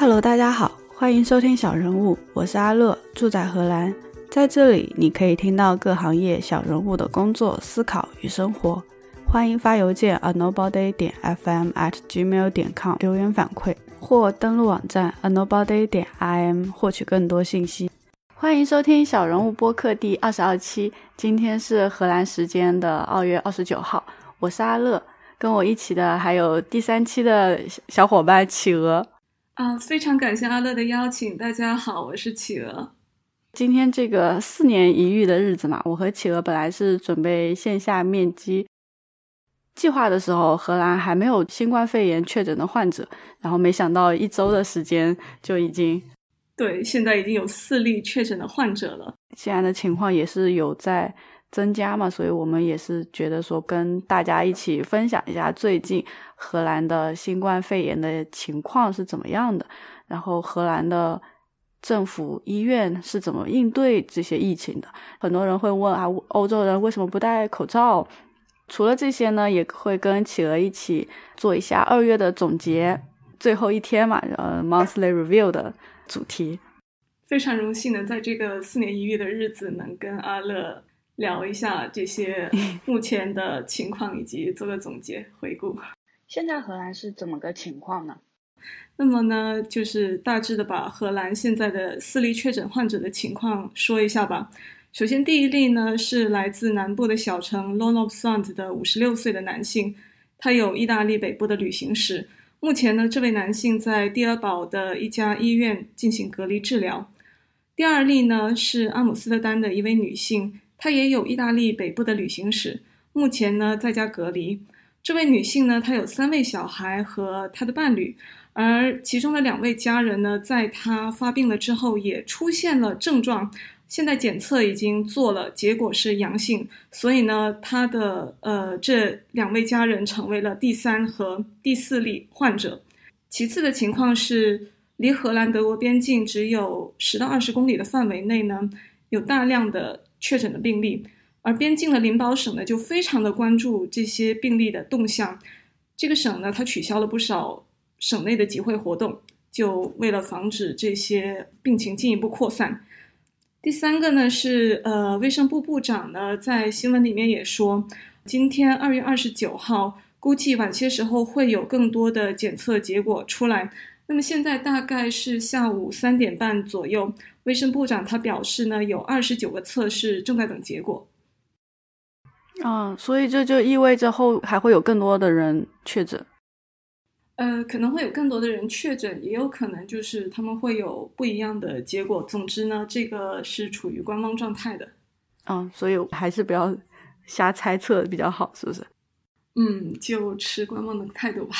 Hello，大家好，欢迎收听小人物，我是阿乐，住在荷兰，在这里你可以听到各行业小人物的工作、思考与生活。欢迎发邮件 a nobody 点 fm at gmail 点 com 留言反馈，或登录网站 a nobody 点 im 获取更多信息。欢迎收听小人物播客第二十二期，今天是荷兰时间的二月二十九号，我是阿乐，跟我一起的还有第三期的小伙伴企鹅。啊，非常感谢阿乐的邀请。大家好，我是企鹅。今天这个四年一遇的日子嘛，我和企鹅本来是准备线下面基，计划的时候荷兰还没有新冠肺炎确诊的患者，然后没想到一周的时间就已经。对，现在已经有四例确诊的患者了。现在的情况也是有在增加嘛，所以我们也是觉得说跟大家一起分享一下最近荷兰的新冠肺炎的情况是怎么样的，然后荷兰的政府医院是怎么应对这些疫情的。很多人会问啊，欧洲人为什么不戴口罩？除了这些呢，也会跟企鹅一起做一下二月的总结，最后一天嘛，呃，monthly review 的。主题非常荣幸能在这个四年一遇的日子，能跟阿乐聊一下这些 目前的情况，以及做个总结回顾。现在荷兰是怎么个情况呢？那么呢，就是大致的把荷兰现在的四例确诊患者的情况说一下吧。首先，第一例呢是来自南部的小城 l o n o p s a n d 的五十六岁的男性，他有意大利北部的旅行史。目前呢，这位男性在蒂尔堡的一家医院进行隔离治疗。第二例呢是阿姆斯特丹的一位女性，她也有意大利北部的旅行史，目前呢在家隔离。这位女性呢，她有三位小孩和她的伴侣，而其中的两位家人呢，在她发病了之后也出现了症状。现在检测已经做了，结果是阳性，所以呢，他的呃这两位家人成为了第三和第四例患者。其次的情况是，离荷兰德国边境只有十到二十公里的范围内呢，有大量的确诊的病例，而边境的林堡省呢就非常的关注这些病例的动向。这个省呢，它取消了不少省内的集会活动，就为了防止这些病情进一步扩散。第三个呢是，呃，卫生部部长呢在新闻里面也说，今天二月二十九号，估计晚些时候会有更多的检测结果出来。那么现在大概是下午三点半左右，卫生部长他表示呢，有二十九个测试正在等结果。啊，所以这就意味着后还会有更多的人确诊。呃，可能会有更多的人确诊，也有可能就是他们会有不一样的结果。总之呢，这个是处于观望状态的。嗯，所以还是不要瞎猜测比较好，是不是？嗯，就持观望的态度吧。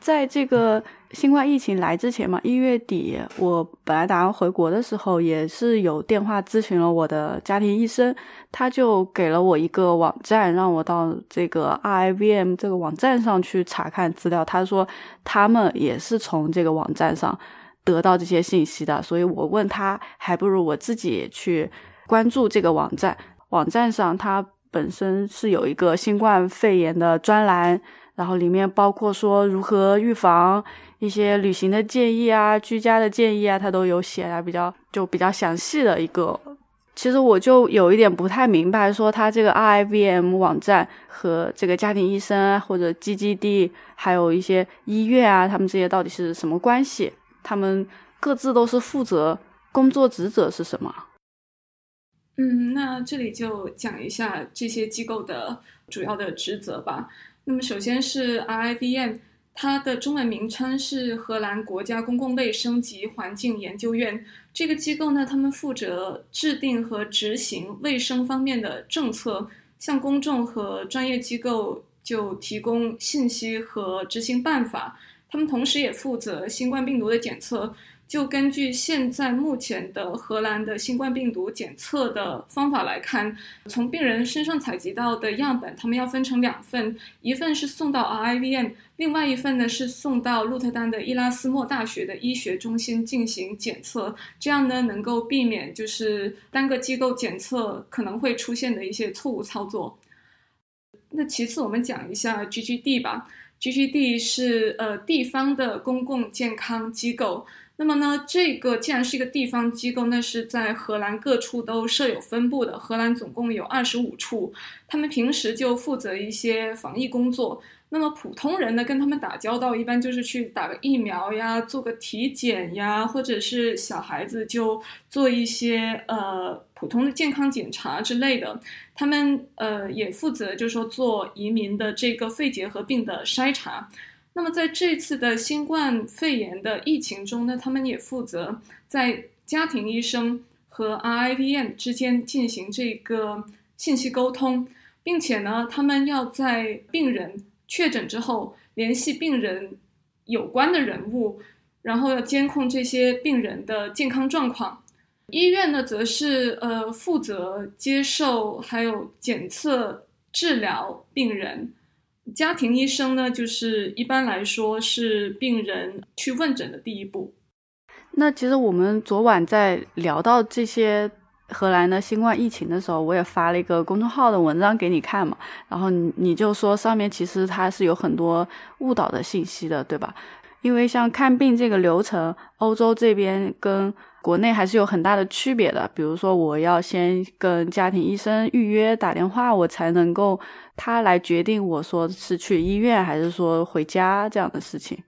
在这个新冠疫情来之前嘛，一月底我本来打算回国的时候，也是有电话咨询了我的家庭医生，他就给了我一个网站，让我到这个 RIVM 这个网站上去查看资料。他说他们也是从这个网站上得到这些信息的，所以我问他，还不如我自己去关注这个网站。网站上它本身是有一个新冠肺炎的专栏。然后里面包括说如何预防一些旅行的建议啊、居家的建议啊，它都有写啊，比较就比较详细的一个。其实我就有一点不太明白，说它这个 RIVM 网站和这个家庭医生或者 GGD 还有一些医院啊，他们这些到底是什么关系？他们各自都是负责工作职责是什么？嗯，那这里就讲一下这些机构的主要的职责吧。那么，首先是 RIVM，它的中文名称是荷兰国家公共卫生及环境研究院。这个机构呢，他们负责制定和执行卫生方面的政策，向公众和专业机构就提供信息和执行办法。他们同时也负责新冠病毒的检测。就根据现在目前的荷兰的新冠病毒检测的方法来看，从病人身上采集到的样本，他们要分成两份，一份是送到 RIVM，另外一份呢是送到鹿特丹的伊拉斯莫大学的医学中心进行检测，这样呢能够避免就是单个机构检测可能会出现的一些错误操作。那其次我们讲一下 GGD 吧。GGD 是呃地方的公共健康机构。那么呢，这个既然是一个地方机构，那是在荷兰各处都设有分部的。荷兰总共有二十五处，他们平时就负责一些防疫工作。那么普通人呢，跟他们打交道，一般就是去打个疫苗呀，做个体检呀，或者是小孩子就做一些呃普通的健康检查之类的。他们呃也负责，就是说做移民的这个肺结核病的筛查。那么在这次的新冠肺炎的疫情中呢，他们也负责在家庭医生和 RIVM 之间进行这个信息沟通，并且呢，他们要在病人确诊之后联系病人有关的人物，然后要监控这些病人的健康状况。医院呢，则是呃负责接受还有检测治疗病人。家庭医生呢，就是一般来说是病人去问诊的第一步。那其实我们昨晚在聊到这些荷兰的新冠疫情的时候，我也发了一个公众号的文章给你看嘛，然后你你就说上面其实它是有很多误导的信息的，对吧？因为像看病这个流程，欧洲这边跟国内还是有很大的区别的。比如说，我要先跟家庭医生预约打电话，我才能够他来决定我说是去医院还是说回家这样的事情。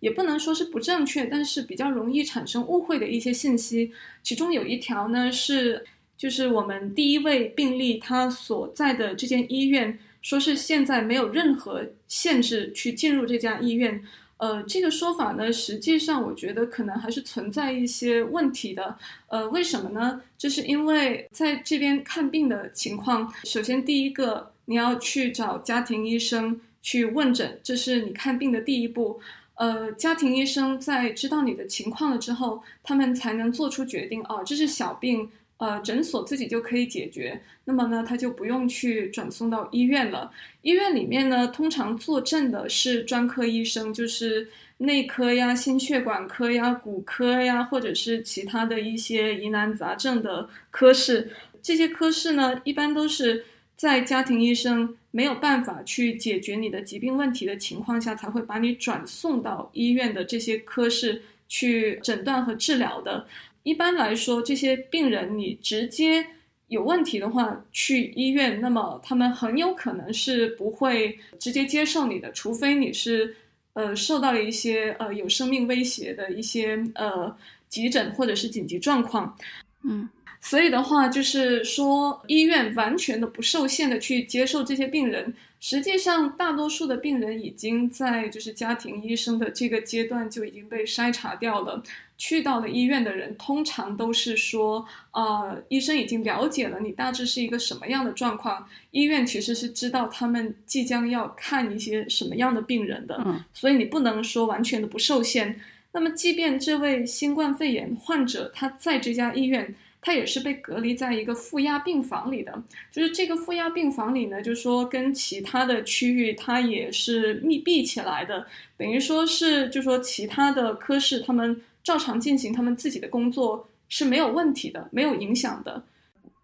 也不能说是不正确，但是比较容易产生误会的一些信息。其中有一条呢是，就是我们第一位病例他所在的这间医院，说是现在没有任何限制去进入这家医院。呃，这个说法呢，实际上我觉得可能还是存在一些问题的。呃，为什么呢？就是因为在这边看病的情况，首先第一个，你要去找家庭医生去问诊，这是你看病的第一步。呃，家庭医生在知道你的情况了之后，他们才能做出决定。哦，这是小病。呃，诊所自己就可以解决，那么呢，他就不用去转送到医院了。医院里面呢，通常坐镇的是专科医生，就是内科呀、心血管科呀、骨科呀，或者是其他的一些疑难杂症的科室。这些科室呢，一般都是在家庭医生没有办法去解决你的疾病问题的情况下，才会把你转送到医院的这些科室去诊断和治疗的。一般来说，这些病人你直接有问题的话去医院，那么他们很有可能是不会直接接受你的，除非你是呃受到了一些呃有生命威胁的一些呃急诊或者是紧急状况，嗯，所以的话就是说医院完全的不受限的去接受这些病人。实际上，大多数的病人已经在就是家庭医生的这个阶段就已经被筛查掉了。去到了医院的人，通常都是说，呃，医生已经了解了你大致是一个什么样的状况，医院其实是知道他们即将要看一些什么样的病人的。嗯，所以你不能说完全的不受限。那么，即便这位新冠肺炎患者他在这家医院。他也是被隔离在一个负压病房里的，就是这个负压病房里呢，就是说跟其他的区域它也是密闭起来的，等于说是，就说其他的科室他们照常进行他们自己的工作是没有问题的，没有影响的。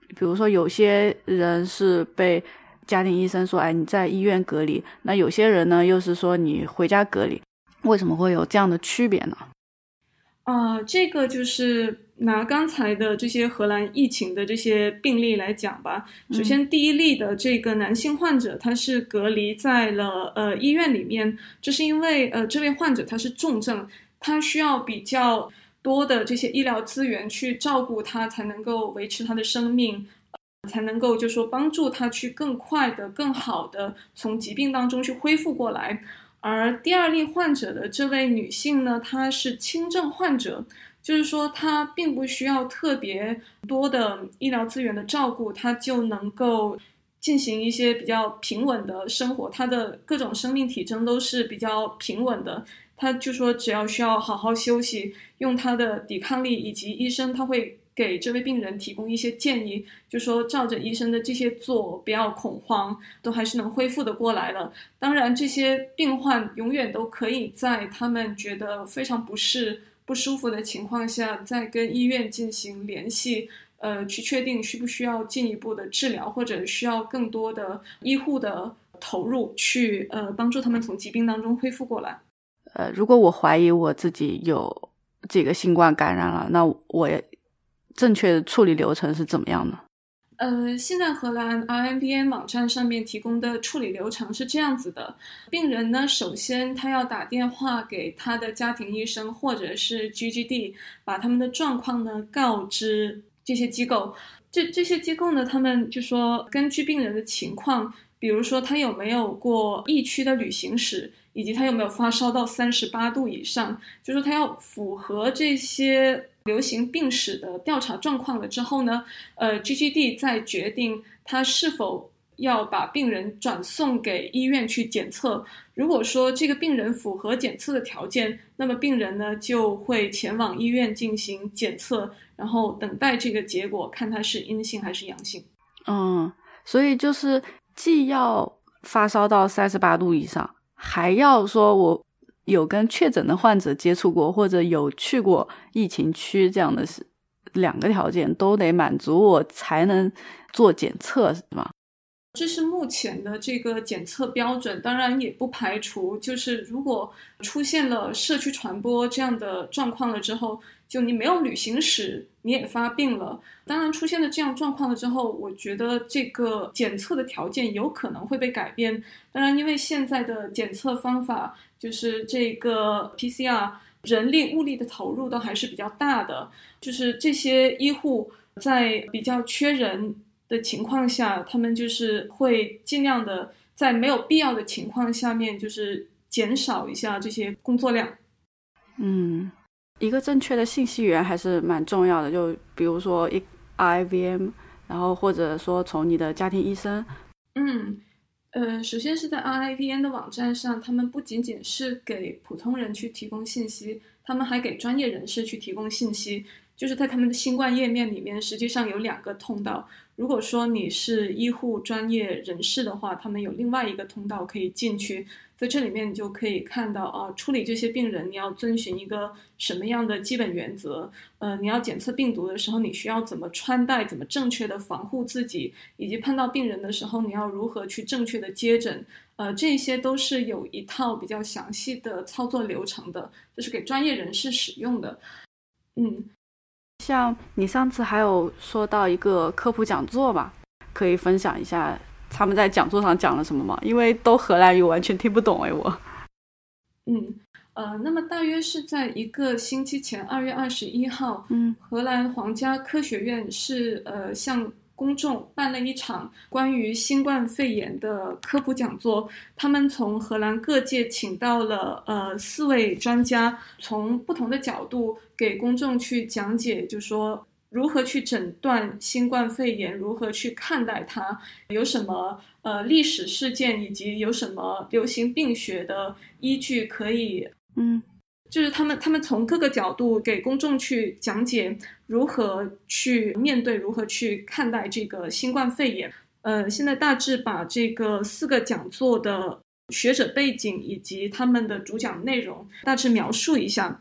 比如说有些人是被家庭医生说，哎，你在医院隔离，那有些人呢又是说你回家隔离，为什么会有这样的区别呢？啊，这个就是拿刚才的这些荷兰疫情的这些病例来讲吧。首先，第一例的这个男性患者，他是隔离在了呃医院里面，这是因为呃这位患者他是重症，他需要比较多的这些医疗资源去照顾他，才能够维持他的生命，才能够就说帮助他去更快的、更好的从疾病当中去恢复过来。而第二例患者的这位女性呢，她是轻症患者，就是说她并不需要特别多的医疗资源的照顾，她就能够进行一些比较平稳的生活，她的各种生命体征都是比较平稳的。他就说只要需要好好休息，用他的抵抗力，以及医生他会。给这位病人提供一些建议，就说照着医生的这些做，不要恐慌，都还是能恢复的过来了。当然，这些病患永远都可以在他们觉得非常不适、不舒服的情况下，再跟医院进行联系，呃，去确定需不需要进一步的治疗，或者需要更多的医护的投入，去呃帮助他们从疾病当中恢复过来。呃，如果我怀疑我自己有这个新冠感染了，那我也正确的处理流程是怎么样的？呃，现在荷兰 RIVM 网站上面提供的处理流程是这样子的：病人呢，首先他要打电话给他的家庭医生或者是 GGD，把他们的状况呢告知这些机构。这这些机构呢，他们就说根据病人的情况，比如说他有没有过疫区的旅行史，以及他有没有发烧到三十八度以上，就说他要符合这些。流行病史的调查状况了之后呢，呃，GGD 再决定他是否要把病人转送给医院去检测。如果说这个病人符合检测的条件，那么病人呢就会前往医院进行检测，然后等待这个结果，看他是阴性还是阳性。嗯，所以就是既要发烧到三十八度以上，还要说我。有跟确诊的患者接触过，或者有去过疫情区这样的是两个条件都得满足，我才能做检测，是吗？这是目前的这个检测标准，当然也不排除，就是如果出现了社区传播这样的状况了之后。就你没有旅行史，你也发病了。当然出现了这样状况了之后，我觉得这个检测的条件有可能会被改变。当然，因为现在的检测方法就是这个 PCR，人力物力的投入都还是比较大的。就是这些医护在比较缺人的情况下，他们就是会尽量的在没有必要的情况下面，就是减少一下这些工作量。嗯。一个正确的信息源还是蛮重要的，就比如说一 IVM，然后或者说从你的家庭医生。嗯，呃，首先是在 IVM 的网站上，他们不仅仅是给普通人去提供信息，他们还给专业人士去提供信息。就是在他们的新冠页面里面，实际上有两个通道。如果说你是医护专业人士的话，他们有另外一个通道可以进去。在这里面，你就可以看到啊，处理这些病人，你要遵循一个什么样的基本原则？呃，你要检测病毒的时候，你需要怎么穿戴，怎么正确的防护自己，以及碰到病人的时候，你要如何去正确的接诊？呃，这些都是有一套比较详细的操作流程的，这是给专业人士使用的。嗯，像你上次还有说到一个科普讲座吧，可以分享一下。他们在讲座上讲了什么吗？因为都荷兰语，完全听不懂哎，我。嗯，呃，那么大约是在一个星期前，二月二十一号，嗯，荷兰皇家科学院是呃向公众办了一场关于新冠肺炎的科普讲座。他们从荷兰各界请到了呃四位专家，从不同的角度给公众去讲解，就说。如何去诊断新冠肺炎？如何去看待它？有什么呃历史事件，以及有什么流行病学的依据可以？嗯，就是他们他们从各个角度给公众去讲解如何去面对，如何去看待这个新冠肺炎。呃，现在大致把这个四个讲座的学者背景以及他们的主讲内容大致描述一下。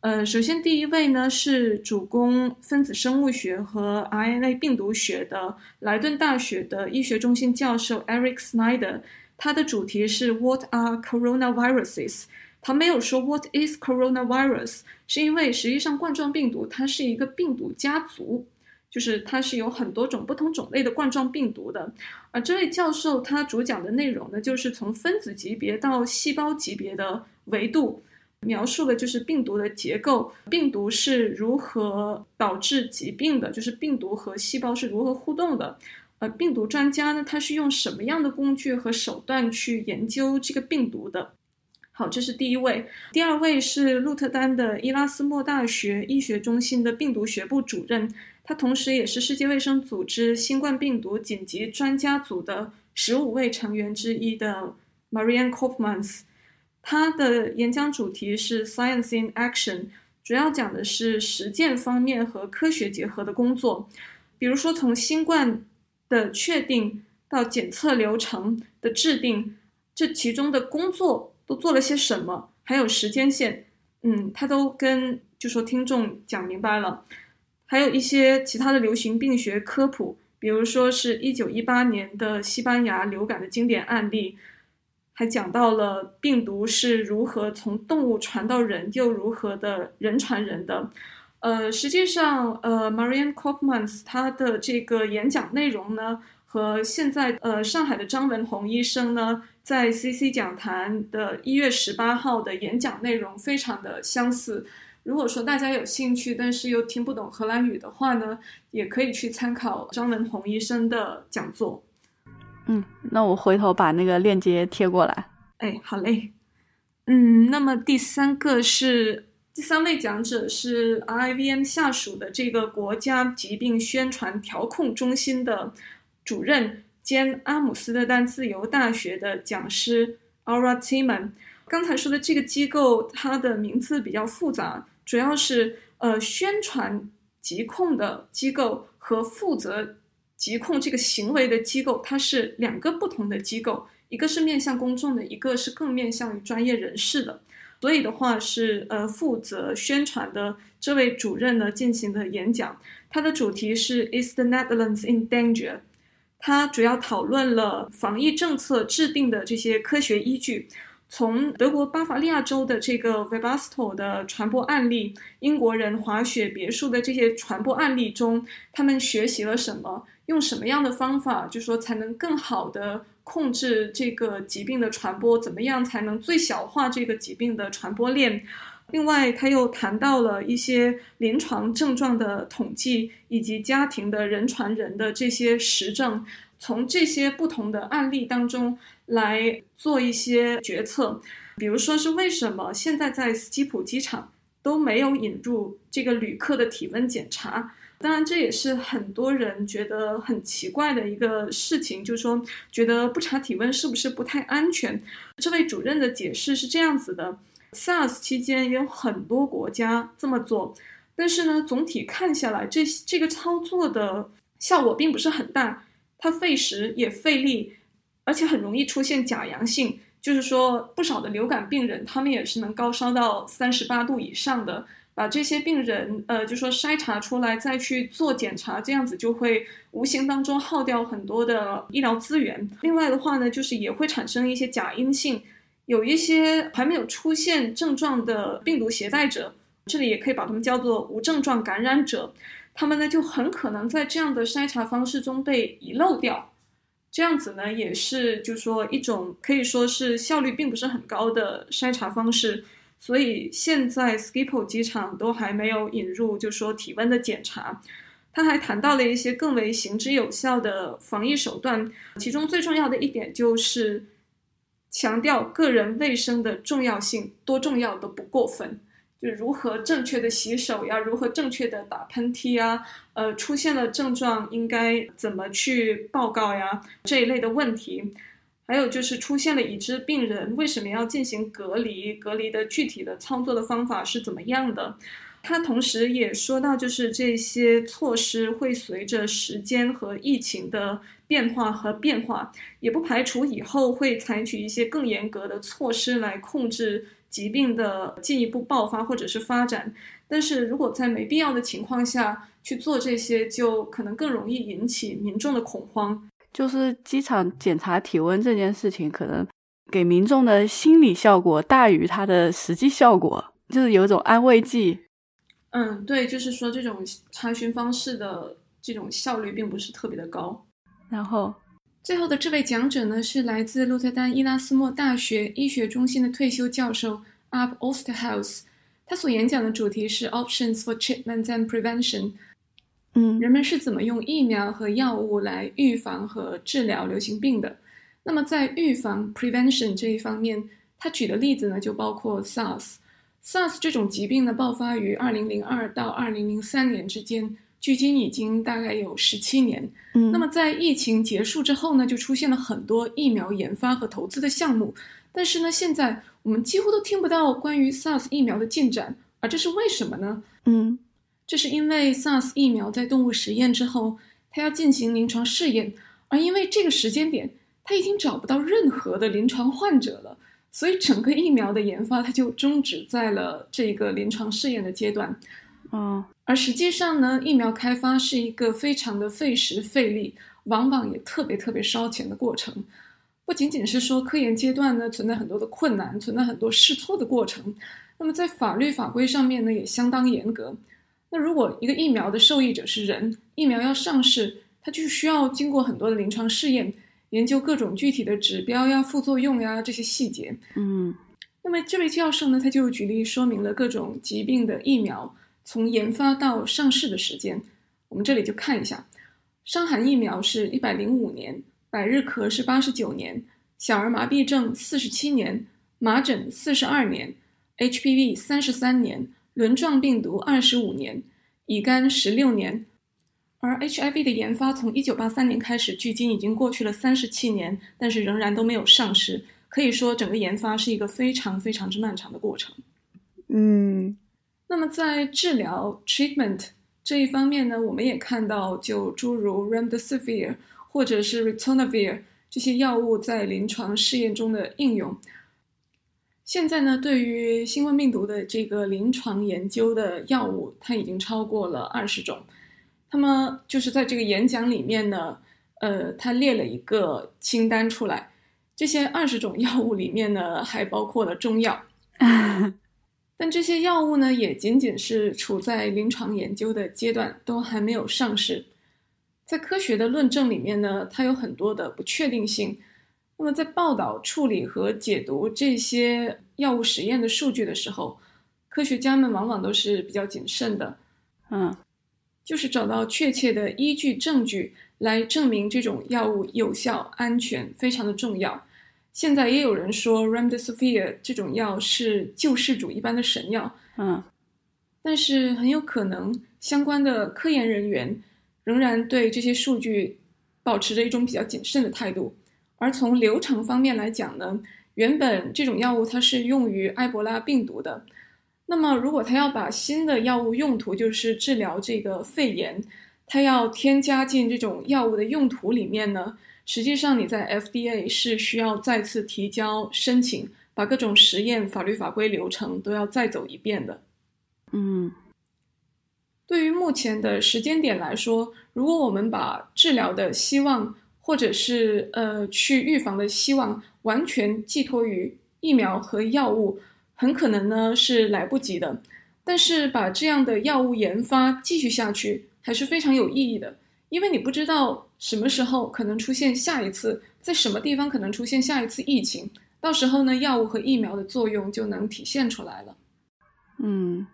呃，首先第一位呢是主攻分子生物学和 RNA 病毒学的莱顿大学的医学中心教授 Eric Snyder，他的主题是 What are coronaviruses？他没有说 What is coronavirus？是因为实际上冠状病毒它是一个病毒家族，就是它是有很多种不同种类的冠状病毒的。而这位教授他主讲的内容呢，就是从分子级别到细胞级别的维度。描述的就是病毒的结构，病毒是如何导致疾病的，就是病毒和细胞是如何互动的。呃，病毒专家呢，他是用什么样的工具和手段去研究这个病毒的？好，这是第一位。第二位是鹿特丹的伊拉斯莫大学医学中心的病毒学部主任，他同时也是世界卫生组织新冠病毒紧急专家组的十五位成员之一的 Marianne Kopmans。他的演讲主题是 Science in Action，主要讲的是实践方面和科学结合的工作，比如说从新冠的确定到检测流程的制定，这其中的工作都做了些什么，还有时间线，嗯，他都跟就说听众讲明白了，还有一些其他的流行病学科普。比如说是一九一八年的西班牙流感的经典案例，还讲到了病毒是如何从动物传到人，又如何的人传人的。呃，实际上，呃，Marianne Koopmans 他的这个演讲内容呢，和现在呃上海的张文宏医生呢，在 CC 讲坛的一月十八号的演讲内容非常的相似。如果说大家有兴趣，但是又听不懂荷兰语的话呢，也可以去参考张文宏医生的讲座。嗯，那我回头把那个链接贴过来。哎，好嘞。嗯，那么第三个是。第三位讲者是 IVM 下属的这个国家疾病宣传调控中心的主任兼阿姆斯特丹自由大学的讲师 Aura Timon。刚才说的这个机构，它的名字比较复杂，主要是呃宣传疾控的机构和负责疾控这个行为的机构，它是两个不同的机构，一个是面向公众的，一个是更面向于专业人士的。所以的话是呃负责宣传的这位主任呢进行的演讲，他的主题是 Is the Netherlands in danger？他主要讨论了防疫政策制定的这些科学依据，从德国巴伐利亚州的这个 v i b a s t o 的传播案例，英国人滑雪别墅的这些传播案例中，他们学习了什么？用什么样的方法，就说才能更好的？控制这个疾病的传播，怎么样才能最小化这个疾病的传播链？另外，他又谈到了一些临床症状的统计，以及家庭的人传人的这些实证，从这些不同的案例当中来做一些决策。比如说，是为什么现在在斯基普机场都没有引入这个旅客的体温检查？当然，这也是很多人觉得很奇怪的一个事情，就是说，觉得不查体温是不是不太安全？这位主任的解释是这样子的：SARS 期间也有很多国家这么做，但是呢，总体看下来，这这个操作的效果并不是很大，它费时也费力，而且很容易出现假阳性，就是说，不少的流感病人他们也是能高烧到三十八度以上的。把这些病人，呃，就说筛查出来再去做检查，这样子就会无形当中耗掉很多的医疗资源。另外的话呢，就是也会产生一些假阴性，有一些还没有出现症状的病毒携带者，这里也可以把他们叫做无症状感染者，他们呢就很可能在这样的筛查方式中被遗漏掉。这样子呢，也是就说一种可以说是效率并不是很高的筛查方式。所以现在 Skipo 机场都还没有引入，就说体温的检查。他还谈到了一些更为行之有效的防疫手段，其中最重要的一点就是强调个人卫生的重要性，多重要都不过分，就如何正确的洗手呀，如何正确的打喷嚏呀，呃，出现了症状应该怎么去报告呀，这一类的问题。还有就是出现了已知病人，为什么要进行隔离？隔离的具体的操作的方法是怎么样的？他同时也说到，就是这些措施会随着时间和疫情的变化和变化，也不排除以后会采取一些更严格的措施来控制疾病的进一步爆发或者是发展。但是如果在没必要的情况下去做这些，就可能更容易引起民众的恐慌。就是机场检查体温这件事情，可能给民众的心理效果大于它的实际效果，就是有一种安慰剂。嗯，对，就是说这种查询方式的这种效率并不是特别的高。然后，最后的这位讲者呢，是来自鹿特丹伊拉斯莫大学医学中心的退休教授 Ab Osterhaus，他所演讲的主题是 Options for Treatment and Prevention。嗯，人们是怎么用疫苗和药物来预防和治疗流行病的？那么在预防 （prevention） 这一方面，他举的例子呢，就包括 SARS。SARS 这种疾病呢，爆发于2002到2003年之间，距今已经大概有十七年。嗯，那么在疫情结束之后呢，就出现了很多疫苗研发和投资的项目，但是呢，现在我们几乎都听不到关于 SARS 疫苗的进展，而这是为什么呢？嗯。这是因为 SARS 疫苗在动物实验之后，它要进行临床试验，而因为这个时间点，它已经找不到任何的临床患者了，所以整个疫苗的研发它就终止在了这个临床试验的阶段。嗯，而实际上呢，疫苗开发是一个非常的费时费力，往往也特别特别烧钱的过程。不仅仅是说科研阶段呢存在很多的困难，存在很多试错的过程，那么在法律法规上面呢也相当严格。那如果一个疫苗的受益者是人，疫苗要上市，它就需要经过很多的临床试验，研究各种具体的指标呀、副作用呀这些细节。嗯，那么这位教授呢，他就举例说明了各种疾病的疫苗从研发到上市的时间。我们这里就看一下，伤寒疫苗是一百零五年。百日咳是八十九年，小儿麻痹症四十七年，麻疹四十二年，HPV 三十三年，轮状病毒二十五年，乙肝十六年。而 HIV 的研发从一九八三年开始，距今已经过去了三十七年，但是仍然都没有上市。可以说，整个研发是一个非常非常之漫长的过程。嗯，那么在治疗 treatment 这一方面呢，我们也看到，就诸如 remdesivir。或者是 ritonavir 这些药物在临床试验中的应用。现在呢，对于新冠病毒的这个临床研究的药物，它已经超过了二十种。那么就是在这个演讲里面呢，呃，他列了一个清单出来。这些二十种药物里面呢，还包括了中药。但这些药物呢，也仅仅是处在临床研究的阶段，都还没有上市。在科学的论证里面呢，它有很多的不确定性。那么在报道、处理和解读这些药物实验的数据的时候，科学家们往往都是比较谨慎的。嗯，就是找到确切的依据证据来证明这种药物有效、安全，非常的重要。现在也有人说，remdesivir 这种药是救世主一般的神药。嗯，但是很有可能相关的科研人员。仍然对这些数据保持着一种比较谨慎的态度，而从流程方面来讲呢，原本这种药物它是用于埃博拉病毒的，那么如果它要把新的药物用途就是治疗这个肺炎，它要添加进这种药物的用途里面呢，实际上你在 FDA 是需要再次提交申请，把各种实验法律法规流程都要再走一遍的，嗯。对于目前的时间点来说，如果我们把治疗的希望，或者是呃去预防的希望，完全寄托于疫苗和药物，很可能呢是来不及的。但是把这样的药物研发继续下去，还是非常有意义的，因为你不知道什么时候可能出现下一次，在什么地方可能出现下一次疫情，到时候呢，药物和疫苗的作用就能体现出来了。嗯。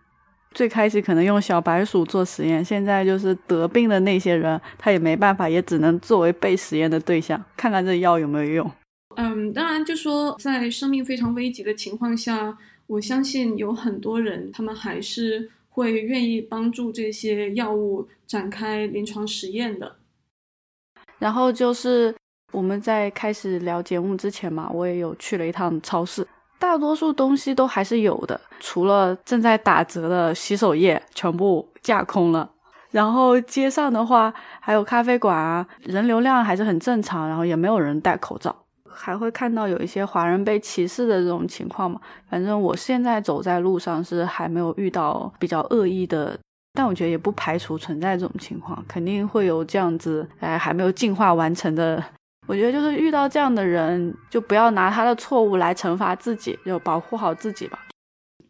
最开始可能用小白鼠做实验，现在就是得病的那些人，他也没办法，也只能作为被实验的对象，看看这药有没有用。嗯，当然，就说在生命非常危急的情况下，我相信有很多人，他们还是会愿意帮助这些药物展开临床实验的。然后就是我们在开始聊节目之前嘛，我也有去了一趟超市。大多数东西都还是有的，除了正在打折的洗手液全部架空了。然后街上的话，还有咖啡馆啊，人流量还是很正常，然后也没有人戴口罩。还会看到有一些华人被歧视的这种情况嘛。反正我现在走在路上是还没有遇到比较恶意的，但我觉得也不排除存在这种情况，肯定会有这样子，哎，还没有进化完成的。我觉得就是遇到这样的人，就不要拿他的错误来惩罚自己，就保护好自己吧。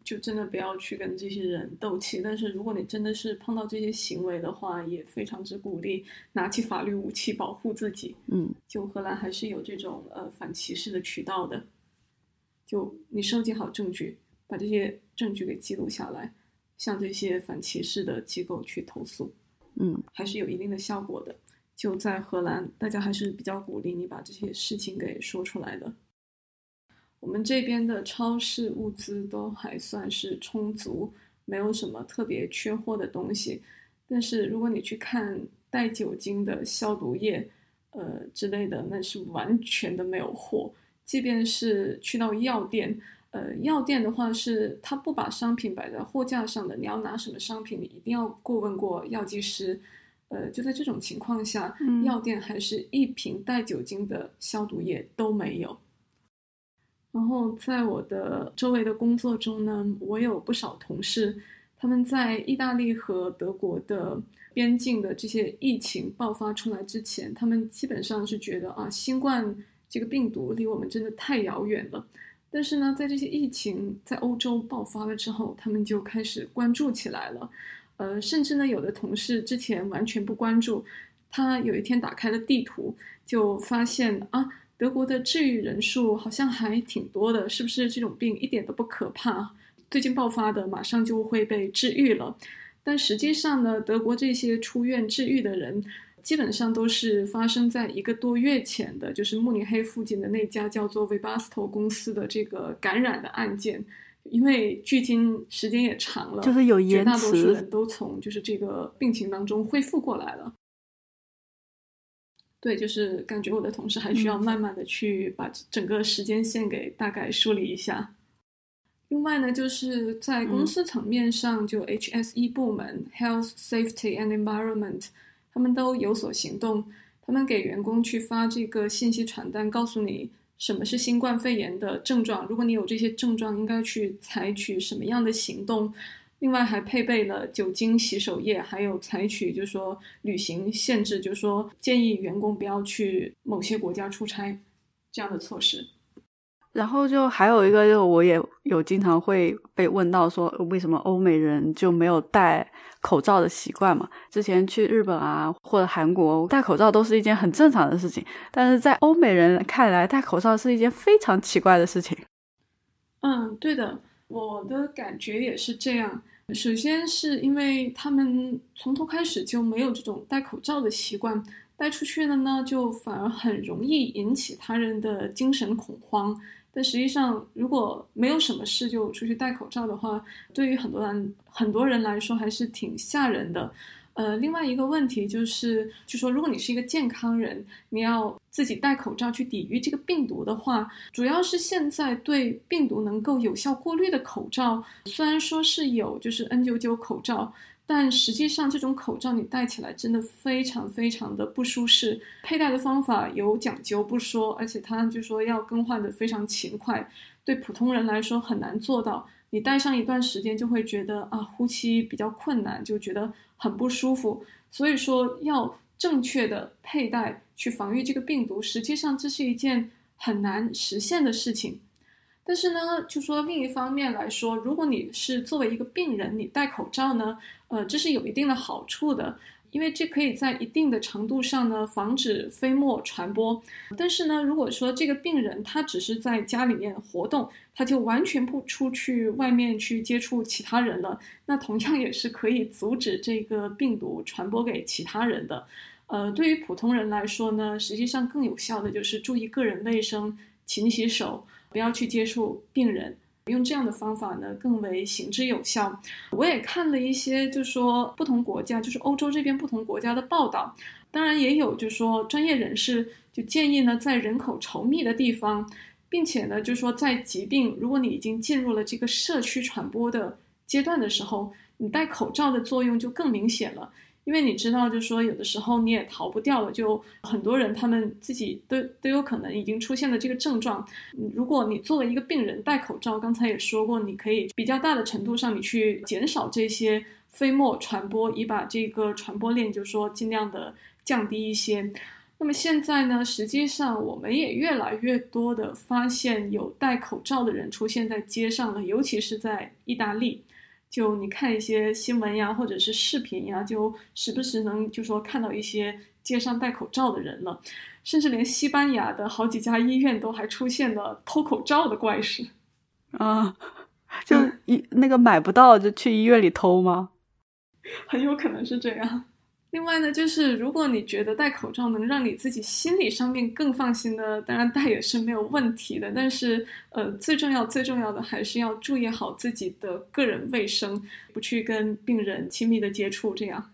就真的不要去跟这些人斗气。但是如果你真的是碰到这些行为的话，也非常之鼓励拿起法律武器保护自己。嗯，就荷兰还是有这种呃反歧视的渠道的。就你收集好证据，把这些证据给记录下来，向这些反歧视的机构去投诉。嗯，还是有一定的效果的。就在荷兰，大家还是比较鼓励你把这些事情给说出来的。我们这边的超市物资都还算是充足，没有什么特别缺货的东西。但是如果你去看带酒精的消毒液，呃之类的，那是完全的没有货。即便是去到药店，呃，药店的话是他不把商品摆在货架上的，你要拿什么商品，你一定要过问过药剂师。呃，就在这种情况下，药店还是一瓶带酒精的消毒液都没有。然后在我的周围的工作中呢，我有不少同事，他们在意大利和德国的边境的这些疫情爆发出来之前，他们基本上是觉得啊，新冠这个病毒离我们真的太遥远了。但是呢，在这些疫情在欧洲爆发了之后，他们就开始关注起来了。呃，甚至呢，有的同事之前完全不关注，他有一天打开了地图，就发现啊。德国的治愈人数好像还挺多的，是不是这种病一点都不可怕？最近爆发的马上就会被治愈了。但实际上呢，德国这些出院治愈的人，基本上都是发生在一个多月前的，就是慕尼黑附近的那家叫做 Vibasto 公司的这个感染的案件。因为距今时间也长了，就是有延迟，绝大多数人都从就是这个病情当中恢复过来了。对，就是感觉我的同事还需要慢慢的去把整个时间线给大概梳理一下。另外呢，就是在公司层面上，就 HSE 部门 Health Safety and Environment，他们都有所行动，他们给员工去发这个信息传单，告诉你什么是新冠肺炎的症状，如果你有这些症状，应该去采取什么样的行动。另外还配备了酒精洗手液，还有采取就是说旅行限制，就是说建议员工不要去某些国家出差这样的措施。然后就还有一个，就我也有经常会被问到说，为什么欧美人就没有戴口罩的习惯嘛？之前去日本啊或者韩国戴口罩都是一件很正常的事情，但是在欧美人看来，戴口罩是一件非常奇怪的事情。嗯，对的，我的感觉也是这样。首先是因为他们从头开始就没有这种戴口罩的习惯，戴出去了呢，就反而很容易引起他人的精神恐慌。但实际上，如果没有什么事就出去戴口罩的话，对于很多人很多人来说还是挺吓人的。呃，另外一个问题就是，就说如果你是一个健康人，你要自己戴口罩去抵御这个病毒的话，主要是现在对病毒能够有效过滤的口罩，虽然说是有，就是 N99 口罩，但实际上这种口罩你戴起来真的非常非常的不舒适，佩戴的方法有讲究不说，而且它就说要更换的非常勤快，对普通人来说很难做到。你戴上一段时间就会觉得啊，呼吸比较困难，就觉得很不舒服。所以说，要正确的佩戴去防御这个病毒，实际上这是一件很难实现的事情。但是呢，就说另一方面来说，如果你是作为一个病人，你戴口罩呢，呃，这是有一定的好处的。因为这可以在一定的程度上呢防止飞沫传播，但是呢，如果说这个病人他只是在家里面活动，他就完全不出去外面去接触其他人了，那同样也是可以阻止这个病毒传播给其他人的。呃，对于普通人来说呢，实际上更有效的就是注意个人卫生，勤洗手，不要去接触病人。用这样的方法呢，更为行之有效。我也看了一些，就是说不同国家，就是欧洲这边不同国家的报道。当然也有，就是说专业人士就建议呢，在人口稠密的地方，并且呢，就是说在疾病如果你已经进入了这个社区传播的阶段的时候，你戴口罩的作用就更明显了。因为你知道，就说，有的时候你也逃不掉了。就很多人，他们自己都都有可能已经出现了这个症状。如果你作为一个病人戴口罩，刚才也说过，你可以比较大的程度上，你去减少这些飞沫传播，以把这个传播链，就是说尽量的降低一些。那么现在呢，实际上我们也越来越多的发现有戴口罩的人出现在街上了，尤其是在意大利。就你看一些新闻呀，或者是视频呀，就时不时能就说看到一些街上戴口罩的人了，甚至连西班牙的好几家医院都还出现了偷口罩的怪事，啊，就一那个买不到就去医院里偷吗？很有可能是这样。另外呢，就是如果你觉得戴口罩能让你自己心理上面更放心的，当然戴也是没有问题的。但是，呃，最重要、最重要的还是要注意好自己的个人卫生，不去跟病人亲密的接触。这样，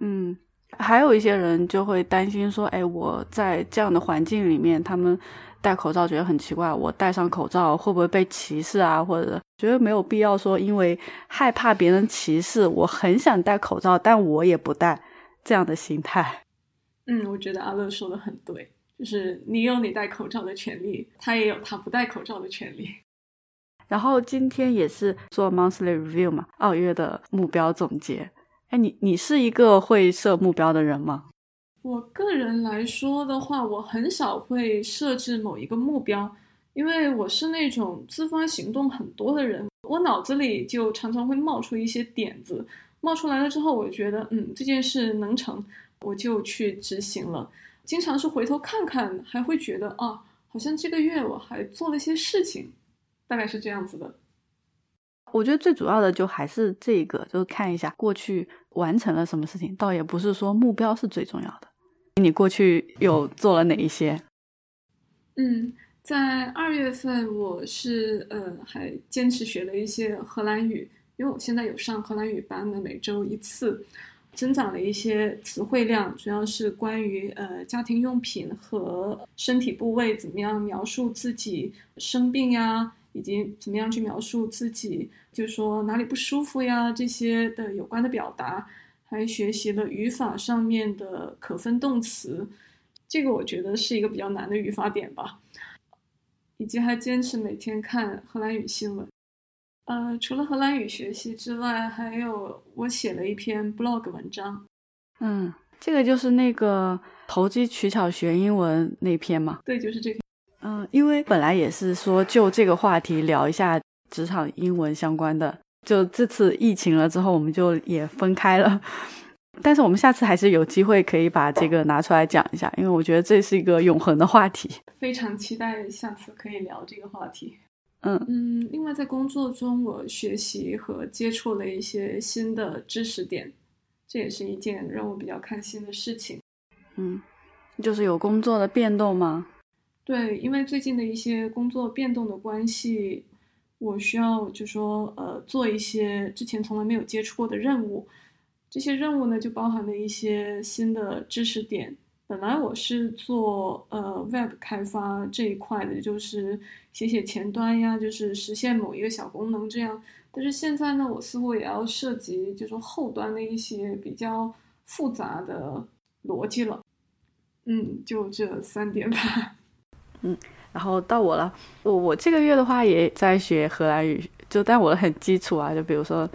嗯，还有一些人就会担心说，哎，我在这样的环境里面，他们。戴口罩觉得很奇怪，我戴上口罩会不会被歧视啊？或者觉得没有必要说，因为害怕别人歧视，我很想戴口罩，但我也不戴，这样的心态。嗯，我觉得阿乐说的很对，就是你有你戴口罩的权利，他也有他不戴口罩的权利。然后今天也是做 monthly review 嘛，二月的目标总结。哎，你你是一个会设目标的人吗？我个人来说的话，我很少会设置某一个目标，因为我是那种自发行动很多的人，我脑子里就常常会冒出一些点子，冒出来了之后，我觉得嗯这件事能成，我就去执行了。经常是回头看看，还会觉得啊，好像这个月我还做了些事情，大概是这样子的。我觉得最主要的就还是这个，就是看一下过去完成了什么事情，倒也不是说目标是最重要的。你过去有做了哪一些？嗯，在二月份我是呃还坚持学了一些荷兰语，因为我现在有上荷兰语班的，每周一次，增长了一些词汇量，主要是关于呃家庭用品和身体部位怎么样描述自己生病呀。以及怎么样去描述自己，就是说哪里不舒服呀这些的有关的表达，还学习了语法上面的可分动词，这个我觉得是一个比较难的语法点吧。以及还坚持每天看荷兰语新闻。呃，除了荷兰语学习之外，还有我写了一篇 blog 文章。嗯，这个就是那个投机取巧学英文那篇嘛？对，就是这篇。嗯，因为本来也是说就这个话题聊一下职场英文相关的，就这次疫情了之后，我们就也分开了。但是我们下次还是有机会可以把这个拿出来讲一下，因为我觉得这是一个永恒的话题。非常期待下次可以聊这个话题。嗯嗯，另外在工作中，我学习和接触了一些新的知识点，这也是一件让我比较开心的事情。嗯，就是有工作的变动吗？对，因为最近的一些工作变动的关系，我需要就说呃做一些之前从来没有接触过的任务。这些任务呢，就包含了一些新的知识点。本来我是做呃 Web 开发这一块的，就是写写前端呀，就是实现某一个小功能这样。但是现在呢，我似乎也要涉及就说后端的一些比较复杂的逻辑了。嗯，就这三点吧。嗯，然后到我了，我我这个月的话也在学荷兰语，就但我很基础啊，就比如说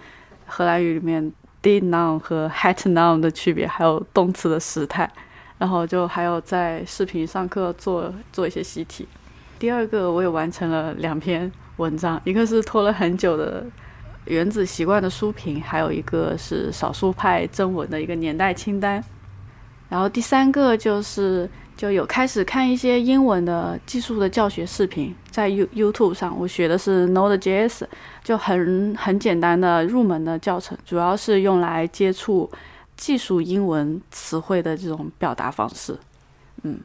荷兰语里面 did noun 和 had noun 的区别，还有动词的时态，然后就还有在视频上课做做一些习题。第二个我也完成了两篇文章，一个是拖了很久的原子习惯的书评，还有一个是少数派征文的一个年代清单。然后第三个就是。就有开始看一些英文的技术的教学视频，在 You YouTube 上，我学的是 Node.js，就很很简单的入门的教程，主要是用来接触技术英文词汇的这种表达方式。嗯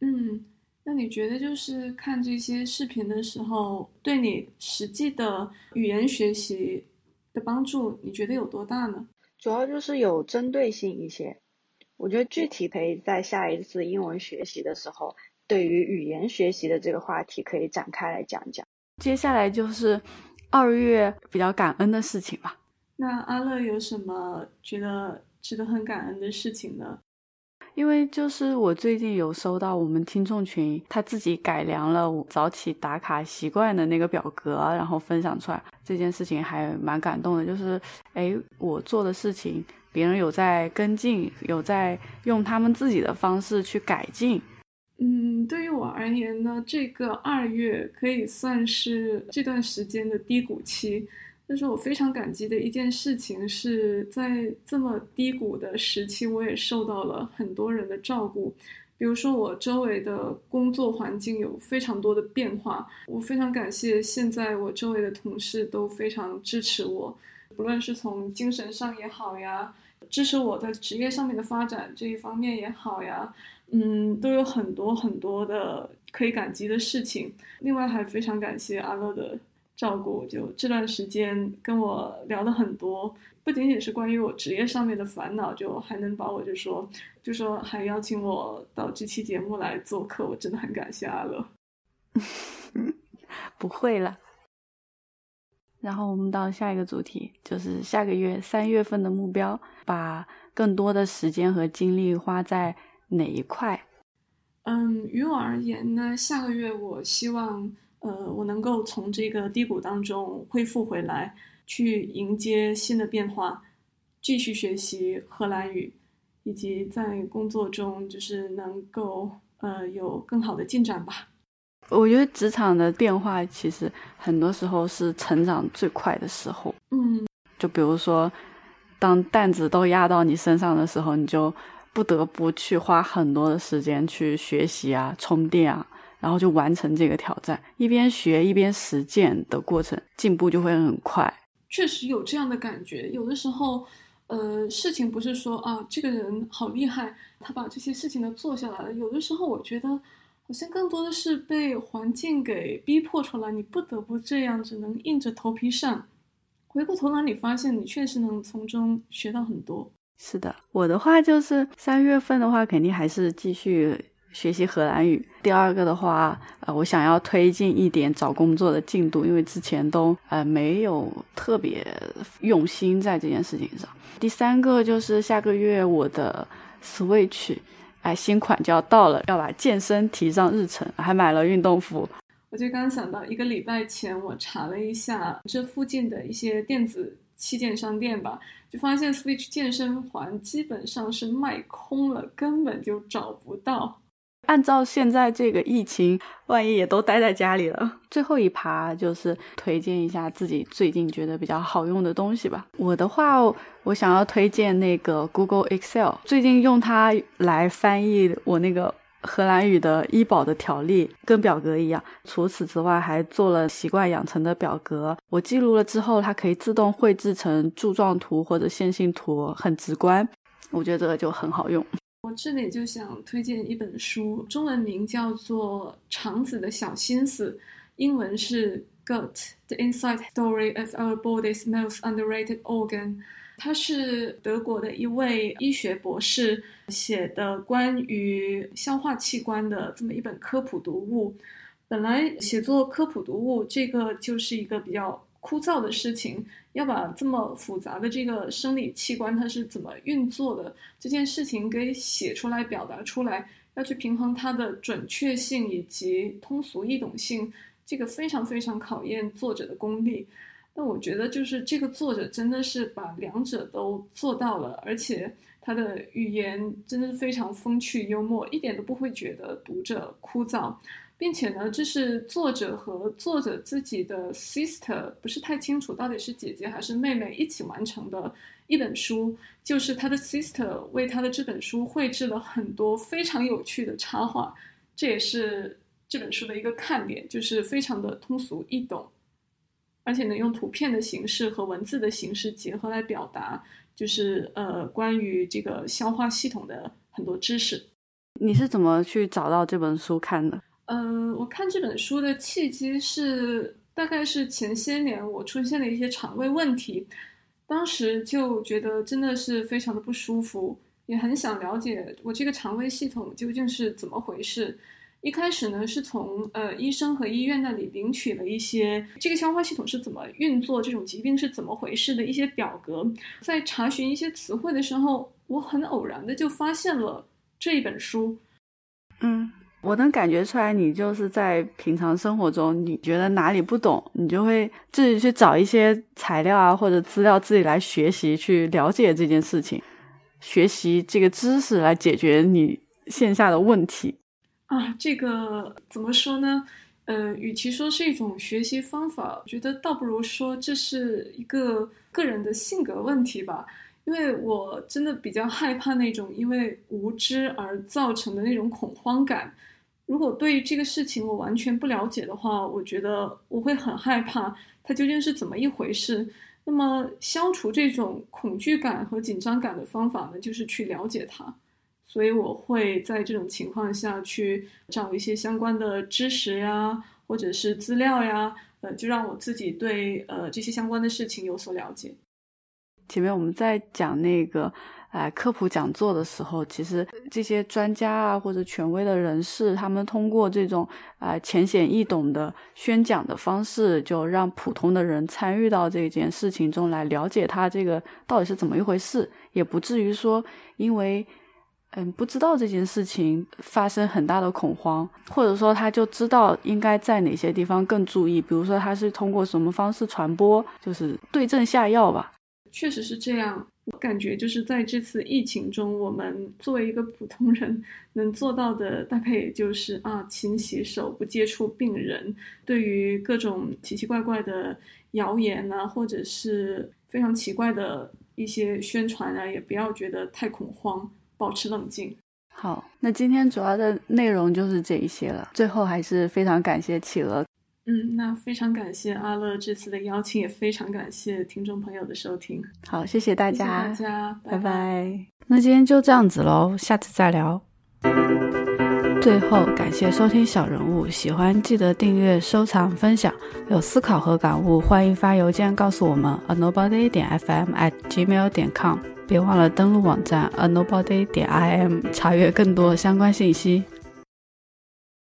嗯，那你觉得就是看这些视频的时候，对你实际的语言学习的帮助，你觉得有多大呢？主要就是有针对性一些。我觉得具体可以在下一次英文学习的时候，对于语言学习的这个话题可以展开来讲讲。接下来就是二月比较感恩的事情吧。那阿乐有什么觉得值得很感恩的事情呢？因为就是我最近有收到我们听众群他自己改良了我早起打卡习惯的那个表格，然后分享出来这件事情还蛮感动的。就是哎，我做的事情。别人有在跟进，有在用他们自己的方式去改进。嗯，对于我而言呢，这个二月可以算是这段时间的低谷期。但是我非常感激的一件事情是在这么低谷的时期，我也受到了很多人的照顾。比如说，我周围的工作环境有非常多的变化，我非常感谢现在我周围的同事都非常支持我。不论是从精神上也好呀，支持我在职业上面的发展这一方面也好呀，嗯，都有很多很多的可以感激的事情。另外还非常感谢阿乐的照顾，就这段时间跟我聊了很多，不仅仅是关于我职业上面的烦恼，就还能把我就说就说还邀请我到这期节目来做客，我真的很感谢阿乐。不会了。然后我们到下一个主题，就是下个月三月份的目标，把更多的时间和精力花在哪一块？嗯，于我而言呢，下个月我希望呃，我能够从这个低谷当中恢复回来，去迎接新的变化，继续学习荷兰语，以及在工作中就是能够呃有更好的进展吧。我觉得职场的变化其实很多时候是成长最快的时候。嗯，就比如说，当担子都压到你身上的时候，你就不得不去花很多的时间去学习啊、充电啊。然后就完成这个挑战，一边学一边实践的过程，进步就会很快。确实有这样的感觉，有的时候，呃，事情不是说啊，这个人好厉害，他把这些事情都做下来了。有的时候，我觉得好像更多的是被环境给逼迫出来，你不得不这样，只能硬着头皮上。回过头来，你发现你确实能从中学到很多。是的，我的话就是三月份的话，肯定还是继续。学习荷兰语。第二个的话，呃，我想要推进一点找工作的进度，因为之前都呃没有特别用心在这件事情上。第三个就是下个月我的 Switch，哎，新款就要到了，要把健身提上日程，还买了运动服。我就刚想到，一个礼拜前我查了一下这附近的一些电子器件商店吧，就发现 Switch 健身环基本上是卖空了，根本就找不到。按照现在这个疫情，万一也都待在家里了，最后一趴就是推荐一下自己最近觉得比较好用的东西吧。我的话，我想要推荐那个 Google Excel，最近用它来翻译我那个荷兰语的医保的条例，跟表格一样。除此之外，还做了习惯养成的表格，我记录了之后，它可以自动绘制成柱状图或者线性图，很直观。我觉得这个就很好用。我这里就想推荐一本书，中文名叫做《肠子的小心思》，英文是《Gut: The Inside Story of Our Body's Most Underrated Organ》。它是德国的一位医学博士写的关于消化器官的这么一本科普读物。本来写作科普读物，这个就是一个比较。枯燥的事情，要把这么复杂的这个生理器官它是怎么运作的这件事情给写出来、表达出来，要去平衡它的准确性以及通俗易懂性，这个非常非常考验作者的功力。那我觉得就是这个作者真的是把两者都做到了，而且他的语言真的非常风趣幽默，一点都不会觉得读者枯燥。并且呢，这是作者和作者自己的 sister 不是太清楚到底是姐姐还是妹妹一起完成的一本书，就是他的 sister 为他的这本书绘制了很多非常有趣的插画，这也是这本书的一个看点，就是非常的通俗易懂，而且能用图片的形式和文字的形式结合来表达，就是呃关于这个消化系统的很多知识。你是怎么去找到这本书看的？嗯，我看这本书的契机是，大概是前些年我出现了一些肠胃问题，当时就觉得真的是非常的不舒服，也很想了解我这个肠胃系统究竟是怎么回事。一开始呢，是从呃医生和医院那里领取了一些这个消化系统是怎么运作，这种疾病是怎么回事的一些表格，在查询一些词汇的时候，我很偶然的就发现了这一本书，我能感觉出来，你就是在平常生活中，你觉得哪里不懂，你就会自己去找一些材料啊或者资料，自己来学习，去了解这件事情，学习这个知识来解决你线下的问题。啊，这个怎么说呢？呃，与其说是一种学习方法，我觉得倒不如说这是一个个人的性格问题吧。因为我真的比较害怕那种因为无知而造成的那种恐慌感。如果对于这个事情我完全不了解的话，我觉得我会很害怕它究竟是怎么一回事。那么消除这种恐惧感和紧张感的方法呢，就是去了解它。所以我会在这种情况下去找一些相关的知识呀，或者是资料呀，呃，就让我自己对呃这些相关的事情有所了解。前面我们在讲那个。哎，科普讲座的时候，其实这些专家啊或者权威的人士，他们通过这种啊浅显易懂的宣讲的方式，就让普通的人参与到这件事情中来，了解他这个到底是怎么一回事，也不至于说因为嗯，不知道这件事情发生很大的恐慌，或者说他就知道应该在哪些地方更注意，比如说他是通过什么方式传播，就是对症下药吧。确实是这样，我感觉就是在这次疫情中，我们作为一个普通人能做到的，大概也就是啊，勤洗手，不接触病人。对于各种奇奇怪怪的谣言啊，或者是非常奇怪的一些宣传啊，也不要觉得太恐慌。保持冷静。好，那今天主要的内容就是这一些了。最后还是非常感谢企鹅。嗯，那非常感谢阿乐这次的邀请，也非常感谢听众朋友的收听。好，谢谢大家，大家拜拜。那今天就这样子喽，下次再聊。最后感谢收听小人物，喜欢记得订阅、收藏、分享。有思考和感悟，欢迎发邮件告诉我们：a nobody 点 fm at gmail 点 com。别忘了登录网站 a nobody 点 im 查阅更多相关信息。